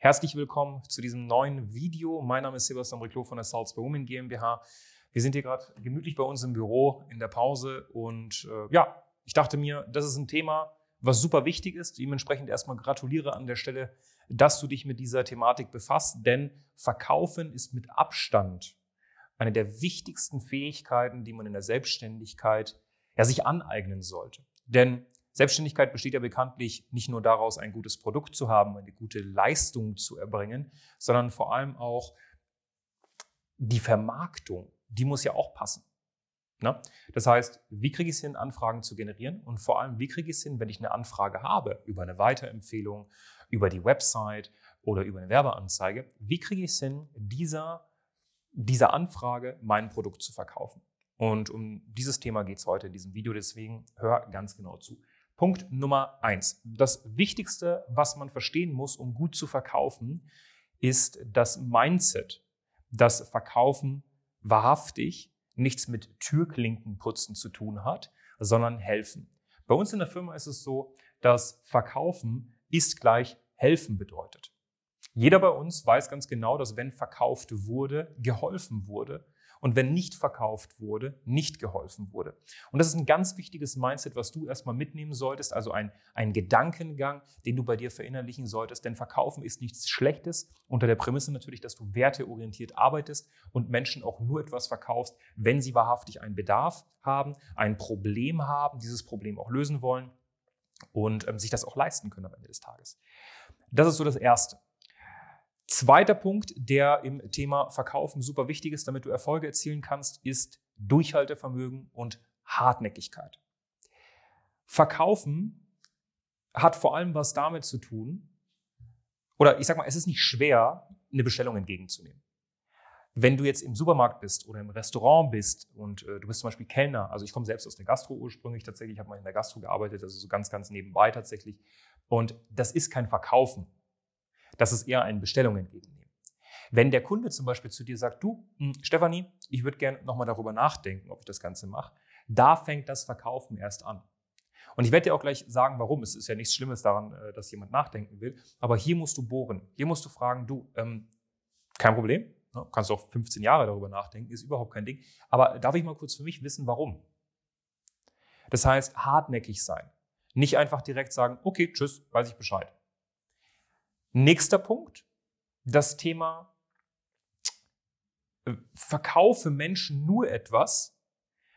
Herzlich willkommen zu diesem neuen Video. Mein Name ist Sebastian Riclo von der Salzburg Women GmbH. Wir sind hier gerade gemütlich bei uns im Büro in der Pause und äh, ja, ich dachte mir, das ist ein Thema, was super wichtig ist. Dementsprechend erstmal gratuliere an der Stelle, dass du dich mit dieser Thematik befasst, denn Verkaufen ist mit Abstand eine der wichtigsten Fähigkeiten, die man in der Selbstständigkeit ja, sich aneignen sollte. Denn Selbstständigkeit besteht ja bekanntlich nicht nur daraus, ein gutes Produkt zu haben, eine gute Leistung zu erbringen, sondern vor allem auch die Vermarktung, die muss ja auch passen. Ne? Das heißt, wie kriege ich es hin, Anfragen zu generieren und vor allem, wie kriege ich es hin, wenn ich eine Anfrage habe über eine Weiterempfehlung, über die Website oder über eine Werbeanzeige, wie kriege ich es hin, dieser, dieser Anfrage mein Produkt zu verkaufen? Und um dieses Thema geht es heute in diesem Video, deswegen hör ganz genau zu. Punkt Nummer eins. Das Wichtigste, was man verstehen muss, um gut zu verkaufen, ist das Mindset, dass Verkaufen wahrhaftig nichts mit Türklinkenputzen zu tun hat, sondern helfen. Bei uns in der Firma ist es so, dass Verkaufen ist gleich helfen bedeutet. Jeder bei uns weiß ganz genau, dass wenn verkauft wurde, geholfen wurde und wenn nicht verkauft wurde, nicht geholfen wurde. Und das ist ein ganz wichtiges Mindset, was du erstmal mitnehmen solltest, also ein, ein Gedankengang, den du bei dir verinnerlichen solltest. Denn Verkaufen ist nichts Schlechtes, unter der Prämisse natürlich, dass du werteorientiert arbeitest und Menschen auch nur etwas verkaufst, wenn sie wahrhaftig einen Bedarf haben, ein Problem haben, dieses Problem auch lösen wollen und ähm, sich das auch leisten können am Ende des Tages. Das ist so das Erste. Zweiter Punkt, der im Thema Verkaufen super wichtig ist, damit du Erfolge erzielen kannst, ist Durchhaltevermögen und Hartnäckigkeit. Verkaufen hat vor allem was damit zu tun, oder ich sag mal, es ist nicht schwer, eine Bestellung entgegenzunehmen. Wenn du jetzt im Supermarkt bist oder im Restaurant bist und äh, du bist zum Beispiel Kellner, also ich komme selbst aus der Gastro ursprünglich tatsächlich, ich habe mal in der Gastro gearbeitet, also so ganz, ganz nebenbei tatsächlich. Und das ist kein Verkaufen. Das ist eher ein Bestellung entgegennehmen. Wenn der Kunde zum Beispiel zu dir sagt, du, hm, Stefanie, ich würde gerne nochmal darüber nachdenken, ob ich das Ganze mache, da fängt das Verkaufen erst an. Und ich werde dir auch gleich sagen, warum. Es ist ja nichts Schlimmes daran, äh, dass jemand nachdenken will. Aber hier musst du bohren. Hier musst du fragen, du, ähm, kein Problem. Ne? Kannst auch 15 Jahre darüber nachdenken, ist überhaupt kein Ding. Aber darf ich mal kurz für mich wissen, warum? Das heißt, hartnäckig sein. Nicht einfach direkt sagen, okay, tschüss, weiß ich Bescheid. Nächster Punkt, das Thema äh, verkaufe Menschen nur etwas,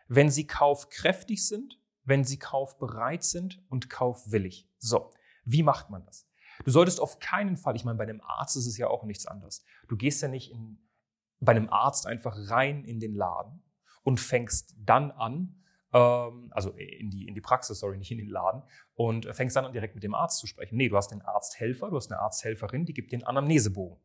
wenn sie kaufkräftig sind, wenn sie kaufbereit sind und kaufwillig. So, wie macht man das? Du solltest auf keinen Fall, ich meine, bei einem Arzt ist es ja auch nichts anderes. Du gehst ja nicht in, bei einem Arzt einfach rein in den Laden und fängst dann an, also in die, in die Praxis, sorry, nicht in den Laden, und fängst dann an, direkt mit dem Arzt zu sprechen. Nee, du hast den Arzthelfer, du hast eine Arzthelferin, die gibt den Anamnesebogen.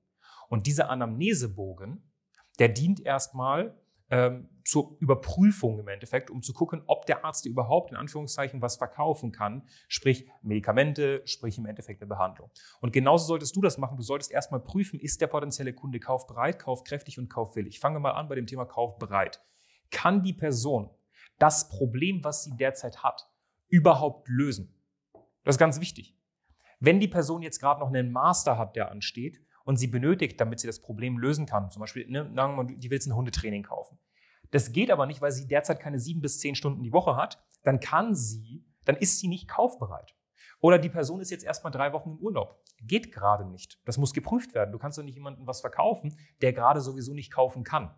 Und dieser Anamnesebogen, der dient erstmal ähm, zur Überprüfung im Endeffekt, um zu gucken, ob der Arzt dir überhaupt in Anführungszeichen was verkaufen kann, sprich Medikamente, sprich im Endeffekt eine Behandlung. Und genauso solltest du das machen. Du solltest erstmal prüfen, ist der potenzielle Kunde kaufbereit, kaufkräftig und kaufwillig. Fangen wir mal an bei dem Thema kaufbereit. Kann die Person das Problem, was sie derzeit hat, überhaupt lösen. Das ist ganz wichtig. Wenn die Person jetzt gerade noch einen Master hat, der ansteht und sie benötigt, damit sie das Problem lösen kann, zum Beispiel, ne, die will jetzt ein Hundetraining kaufen. Das geht aber nicht, weil sie derzeit keine sieben bis zehn Stunden die Woche hat. Dann kann sie, dann ist sie nicht kaufbereit. Oder die Person ist jetzt erstmal drei Wochen im Urlaub. Geht gerade nicht. Das muss geprüft werden. Du kannst doch nicht jemandem was verkaufen, der gerade sowieso nicht kaufen kann.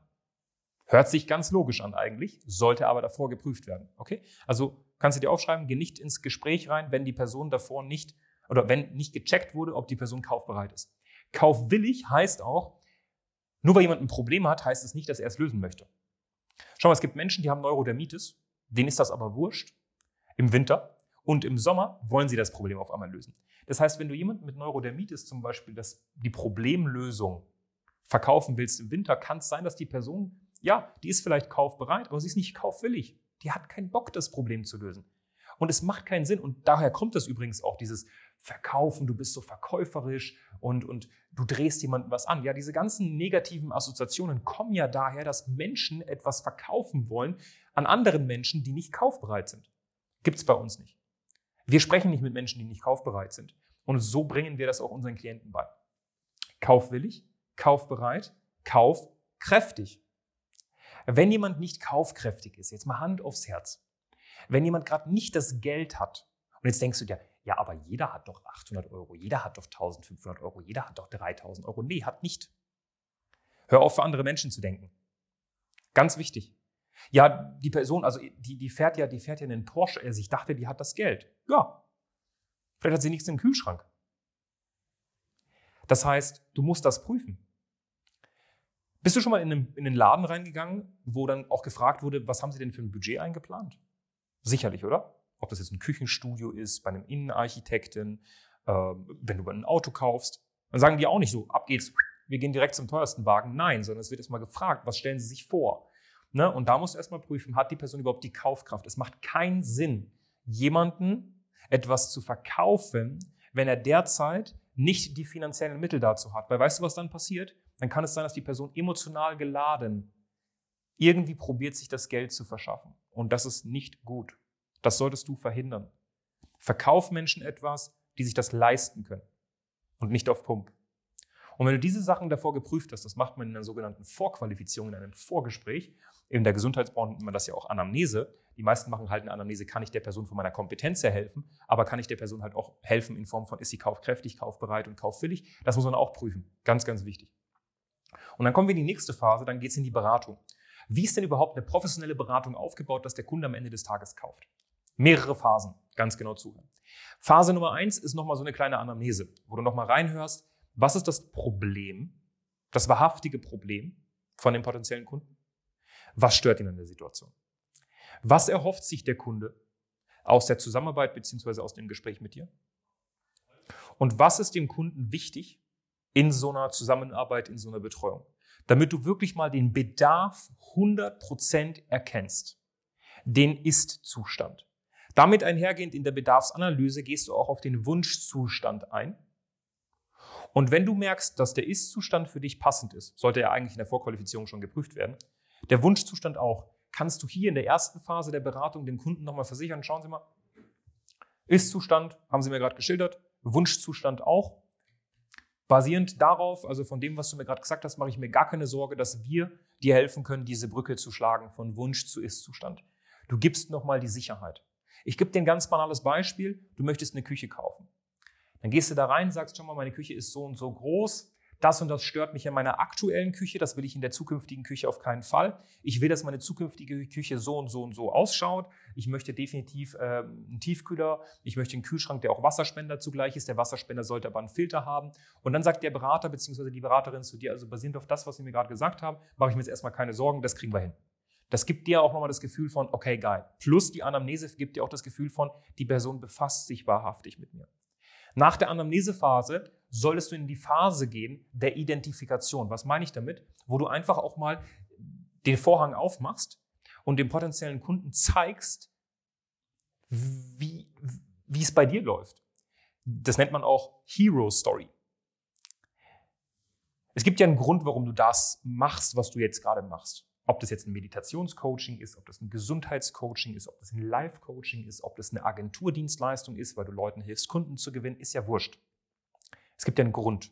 Hört sich ganz logisch an eigentlich, sollte aber davor geprüft werden. Okay? Also kannst du dir aufschreiben, geh nicht ins Gespräch rein, wenn die Person davor nicht oder wenn nicht gecheckt wurde, ob die Person kaufbereit ist. Kaufwillig heißt auch, nur weil jemand ein Problem hat, heißt es nicht, dass er es lösen möchte. Schau mal, es gibt Menschen, die haben Neurodermitis, denen ist das aber wurscht im Winter Und im Sommer wollen sie das Problem auf einmal lösen. Das heißt, wenn du jemanden mit Neurodermitis zum Beispiel das, die Problemlösung verkaufen willst im Winter, kann es sein, dass die Person, ja, die ist vielleicht kaufbereit, aber sie ist nicht kaufwillig. Die hat keinen Bock, das Problem zu lösen. Und es macht keinen Sinn. Und daher kommt das übrigens auch, dieses Verkaufen, du bist so verkäuferisch und, und du drehst jemandem was an. Ja, diese ganzen negativen Assoziationen kommen ja daher, dass Menschen etwas verkaufen wollen an anderen Menschen, die nicht kaufbereit sind. Gibt's bei uns nicht. Wir sprechen nicht mit Menschen, die nicht kaufbereit sind. Und so bringen wir das auch unseren Klienten bei. Kaufwillig, kaufbereit, kaufkräftig. Wenn jemand nicht kaufkräftig ist, jetzt mal Hand aufs Herz, wenn jemand gerade nicht das Geld hat, und jetzt denkst du dir, ja, aber jeder hat doch 800 Euro, jeder hat doch 1500 Euro, jeder hat doch 3000 Euro. Nee, hat nicht. Hör auf, für andere Menschen zu denken. Ganz wichtig. Ja, die Person, also die, die fährt ja, die fährt ja einen Porsche. Also ich dachte, die hat das Geld. Ja. Vielleicht hat sie nichts im Kühlschrank. Das heißt, du musst das prüfen. Bist du schon mal in, einen, in den Laden reingegangen, wo dann auch gefragt wurde, was haben Sie denn für ein Budget eingeplant? Sicherlich, oder? Ob das jetzt ein Küchenstudio ist, bei einem Innenarchitekten, äh, wenn du ein Auto kaufst. Dann sagen die auch nicht so, ab geht's, wir gehen direkt zum teuersten Wagen. Nein, sondern es wird erstmal gefragt, was stellen Sie sich vor? Ne? Und da musst du erstmal prüfen, hat die Person überhaupt die Kaufkraft? Es macht keinen Sinn, jemanden etwas zu verkaufen, wenn er derzeit nicht die finanziellen Mittel dazu hat. Weil weißt du, was dann passiert? Dann kann es sein, dass die Person emotional geladen irgendwie probiert, sich das Geld zu verschaffen. Und das ist nicht gut. Das solltest du verhindern. Verkauf Menschen etwas, die sich das leisten können und nicht auf Pump. Und wenn du diese Sachen davor geprüft hast, das macht man in einer sogenannten Vorqualifizierung, in einem Vorgespräch, in der Gesundheitsbranche nennt man das ja auch Anamnese. Die meisten machen halt eine Anamnese, kann ich der Person von meiner Kompetenz her helfen, aber kann ich der Person halt auch helfen in Form von, ist sie kaufkräftig, kaufbereit und kaufwillig? Das muss man auch prüfen. Ganz, ganz wichtig. Und dann kommen wir in die nächste Phase, dann geht es in die Beratung. Wie ist denn überhaupt eine professionelle Beratung aufgebaut, dass der Kunde am Ende des Tages kauft? Mehrere Phasen, ganz genau zuhören. Phase Nummer eins ist nochmal so eine kleine Anamnese, wo du nochmal reinhörst, was ist das Problem, das wahrhaftige Problem von dem potenziellen Kunden? Was stört ihn an der Situation? Was erhofft sich der Kunde aus der Zusammenarbeit beziehungsweise aus dem Gespräch mit dir? Und was ist dem Kunden wichtig in so einer Zusammenarbeit, in so einer Betreuung? Damit du wirklich mal den Bedarf 100% erkennst. Den Ist-Zustand. Damit einhergehend in der Bedarfsanalyse gehst du auch auf den Wunschzustand ein und wenn du merkst, dass der Ist-Zustand für dich passend ist, sollte er eigentlich in der Vorqualifizierung schon geprüft werden, der Wunschzustand auch, kannst du hier in der ersten Phase der Beratung dem Kunden nochmal versichern, schauen Sie mal, Ist-Zustand haben Sie mir gerade geschildert, Wunschzustand auch. Basierend darauf, also von dem, was du mir gerade gesagt hast, mache ich mir gar keine Sorge, dass wir dir helfen können, diese Brücke zu schlagen von Wunsch zu Ist-Zustand. Du gibst nochmal die Sicherheit. Ich gebe dir ein ganz banales Beispiel. Du möchtest eine Küche kaufen. Dann gehst du da rein, sagst schon mal, meine Küche ist so und so groß. Das und das stört mich in meiner aktuellen Küche. Das will ich in der zukünftigen Küche auf keinen Fall. Ich will, dass meine zukünftige Küche so und so und so ausschaut. Ich möchte definitiv äh, einen Tiefkühler. Ich möchte einen Kühlschrank, der auch Wasserspender zugleich ist. Der Wasserspender sollte aber einen Filter haben. Und dann sagt der Berater bzw. die Beraterin zu dir, also basierend auf das, was Sie mir gerade gesagt haben, mache ich mir jetzt erstmal keine Sorgen. Das kriegen wir hin. Das gibt dir auch nochmal das Gefühl von, okay, geil. Plus die Anamnese gibt dir auch das Gefühl von, die Person befasst sich wahrhaftig mit mir. Nach der Anamnesephase solltest du in die Phase gehen der Identifikation. Was meine ich damit? Wo du einfach auch mal den Vorhang aufmachst und dem potenziellen Kunden zeigst, wie, wie es bei dir läuft. Das nennt man auch Hero Story. Es gibt ja einen Grund, warum du das machst, was du jetzt gerade machst. Ob das jetzt ein Meditationscoaching ist, ob das ein Gesundheitscoaching ist, ob das ein Live-Coaching ist, ob das eine Agenturdienstleistung ist, weil du Leuten hilfst, Kunden zu gewinnen, ist ja wurscht. Es gibt ja einen Grund.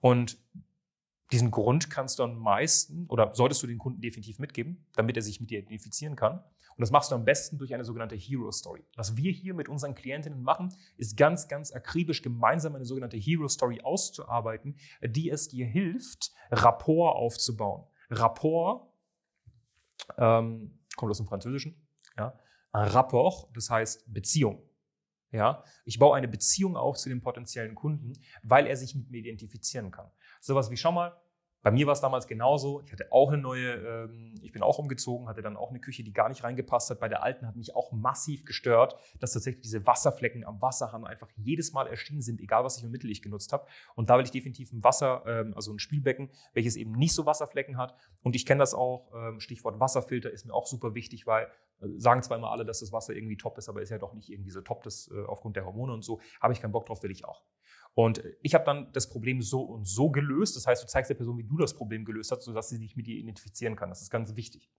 Und diesen Grund kannst du am meisten oder solltest du den Kunden definitiv mitgeben, damit er sich mit dir identifizieren kann. Und das machst du am besten durch eine sogenannte Hero Story. Was wir hier mit unseren Klientinnen machen, ist ganz, ganz akribisch gemeinsam eine sogenannte Hero Story auszuarbeiten, die es dir hilft, Rapport aufzubauen. Rapport ähm, kommt aus dem Französischen. Ja? Rapport, das heißt Beziehung. Ja? Ich baue eine Beziehung auf zu dem potenziellen Kunden, weil er sich mit mir identifizieren kann. Sowas wie, schau mal, Bei mir war es damals genauso. Ich hatte auch eine neue, ähm, ich bin auch umgezogen, hatte dann auch eine Küche, die gar nicht reingepasst hat. Bei der alten hat mich auch massiv gestört, dass tatsächlich diese Wasserflecken am Wasserhahn einfach jedes Mal erschienen sind, egal was ich für Mittel ich genutzt habe. Und da will ich definitiv ein Wasser, ähm, also ein Spielbecken, welches eben nicht so Wasserflecken hat. Und ich kenne das auch, ähm, Stichwort Wasserfilter ist mir auch super wichtig, weil äh, sagen zwar immer alle, dass das Wasser irgendwie top ist, aber ist ja doch nicht irgendwie so top, das äh, aufgrund der Hormone und so. Habe ich keinen Bock drauf, will ich auch. Und ich habe dann das Problem so und so gelöst. Das heißt, du zeigst der Person, wie du das Problem gelöst hast, sodass sie sich mit dir identifizieren kann. Das ist ganz wichtig.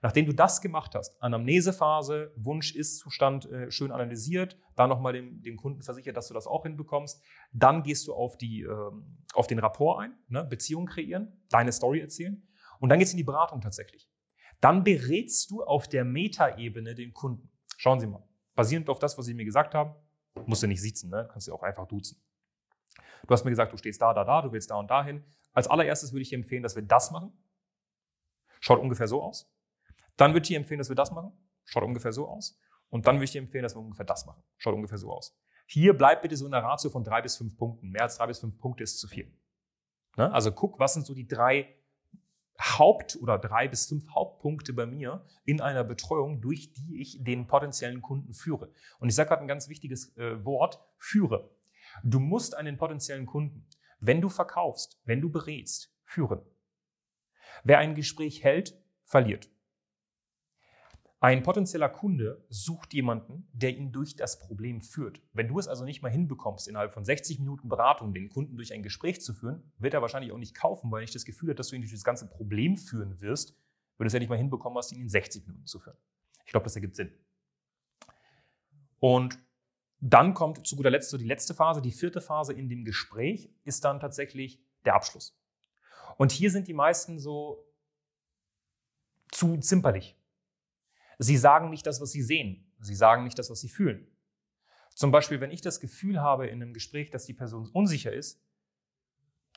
Nachdem du das gemacht hast, Anamnesephase, Wunsch, Ist-Zustand äh, schön analysiert, da nochmal dem, dem Kunden versichert, dass du das auch hinbekommst, dann gehst du auf, die, ähm, auf den Rapport ein, ne? Beziehung kreieren, deine Story erzählen und dann geht's in die Beratung tatsächlich. Dann berätst du auf der Metaebene den Kunden. Schauen Sie mal, basierend auf das, was Sie mir gesagt haben, musst du nicht sitzen, ne? kannst du auch einfach duzen. Du hast mir gesagt, du stehst da, da, da, du willst da und dahin. Als allererstes würde ich dir empfehlen, dass wir das machen. Schaut ungefähr so aus. Dann würde ich dir empfehlen, dass wir das machen. Schaut ungefähr so aus. Und dann würde ich dir empfehlen, dass wir ungefähr das machen. Schaut ungefähr so aus. Hier bleibt bitte so in der Ratio von drei bis fünf Punkten. Mehr als drei bis fünf Punkte ist zu viel. Ne? Also guck, was sind so die drei Haupt- oder drei bis fünf Hauptpunkte bei mir in einer Betreuung, durch die ich den potenziellen Kunden führe. Und ich sage gerade ein ganz wichtiges äh, Wort, führe. Du musst einen potenziellen Kunden, wenn du verkaufst, wenn du berätst, führen. Wer ein Gespräch hält, verliert. Ein potenzieller Kunde sucht jemanden, der ihn durch das Problem führt. Wenn du es also nicht mal hinbekommst, innerhalb von 60 Minuten Beratung den Kunden durch ein Gespräch zu führen, wird er wahrscheinlich auch nicht kaufen, weil er nicht das Gefühl hat, dass du ihn durch das ganze Problem führen wirst, wenn du es ja nicht mal hinbekommen hast, ihn in 60 Minuten zu führen. Ich glaube, das ergibt Sinn. Und dann kommt zu guter Letzt so die letzte Phase, die vierte Phase in dem Gespräch ist dann tatsächlich der Abschluss. Und hier sind die meisten so zu zimperlich. Sie sagen nicht das, was sie sehen. Sie sagen nicht das, was sie fühlen. Zum Beispiel, wenn ich das Gefühl habe in einem Gespräch, dass die Person unsicher ist,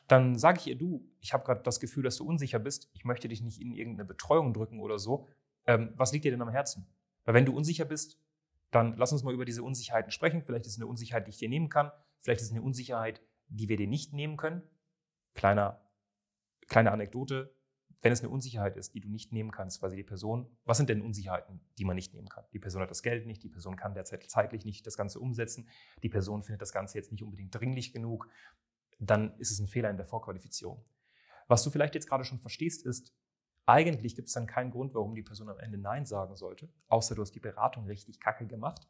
dann sage ich ihr, du, ich habe gerade das Gefühl, dass du unsicher bist. Ich möchte dich nicht in irgendeine Betreuung drücken oder so. Ähm, was liegt dir denn am Herzen? Weil wenn du unsicher bist, dann lass uns mal über diese Unsicherheiten sprechen. Vielleicht ist es eine Unsicherheit, die ich dir nehmen kann. Vielleicht ist es eine Unsicherheit, die wir dir nicht nehmen können. Kleiner, kleine Anekdote. Wenn es eine Unsicherheit ist, die du nicht nehmen kannst, weil sie die Person, was sind denn Unsicherheiten, die man nicht nehmen kann? Die Person hat das Geld nicht, die Person kann derzeit zeitlich nicht das Ganze umsetzen, die Person findet das Ganze jetzt nicht unbedingt dringlich genug, dann ist es ein Fehler in der Vorqualifizierung. Was du vielleicht jetzt gerade schon verstehst, ist, eigentlich gibt es dann keinen Grund, warum die Person am Ende Nein sagen sollte, außer du hast die Beratung richtig kacke gemacht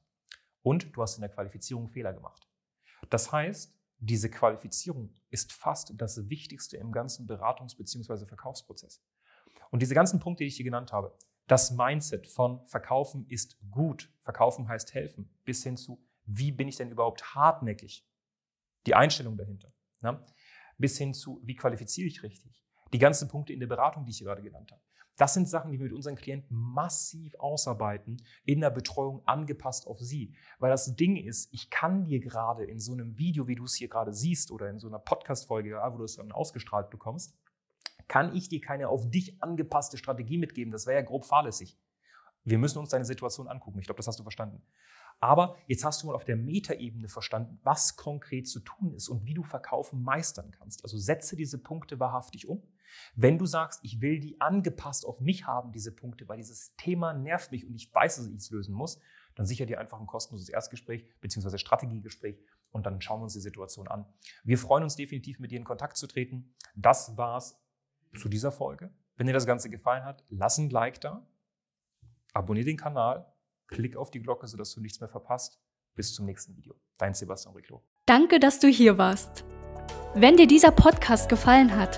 und du hast in der Qualifizierung Fehler gemacht. Das heißt, diese Qualifizierung ist fast das Wichtigste im ganzen Beratungs- bzw. Verkaufsprozess. Und diese ganzen Punkte, die ich hier genannt habe, das Mindset von Verkaufen ist gut, Verkaufen heißt helfen, bis hin zu, wie bin ich denn überhaupt hartnäckig? Die Einstellung dahinter. Ne? Bis hin zu, wie qualifiziere ich richtig? Die ganzen Punkte in der Beratung, die ich hier gerade genannt habe. Das sind Sachen, die wir mit unseren Klienten massiv ausarbeiten, in der Betreuung angepasst auf sie. Weil das Ding ist, ich kann dir gerade in so einem Video, wie du es hier gerade siehst, oder in so einer Podcast-Folge, wo du es dann ausgestrahlt bekommst, kann ich dir keine auf dich angepasste Strategie mitgeben. Das wäre ja grob fahrlässig. Wir müssen uns deine Situation angucken. Ich glaube, das hast du verstanden. Aber jetzt hast du mal auf der Metaebene verstanden, was konkret zu tun ist und wie du Verkaufen meistern kannst. Also setze diese Punkte wahrhaftig um. Wenn du sagst, ich will die angepasst auf mich haben, diese Punkte, weil dieses Thema nervt mich und ich weiß, dass ich es lösen muss, dann sicher dir einfach ein kostenloses Erstgespräch bzw. Strategiegespräch und dann schauen wir uns die Situation an. Wir freuen uns definitiv, mit dir in Kontakt zu treten. Das war's zu dieser Folge. Wenn dir das Ganze gefallen hat, lass ein Like da, abonniere den Kanal Klick auf die Glocke, sodass du nichts mehr verpasst. Bis zum nächsten Video. Dein Sebastian Riclo. Danke, dass du hier warst. Wenn dir dieser Podcast gefallen hat,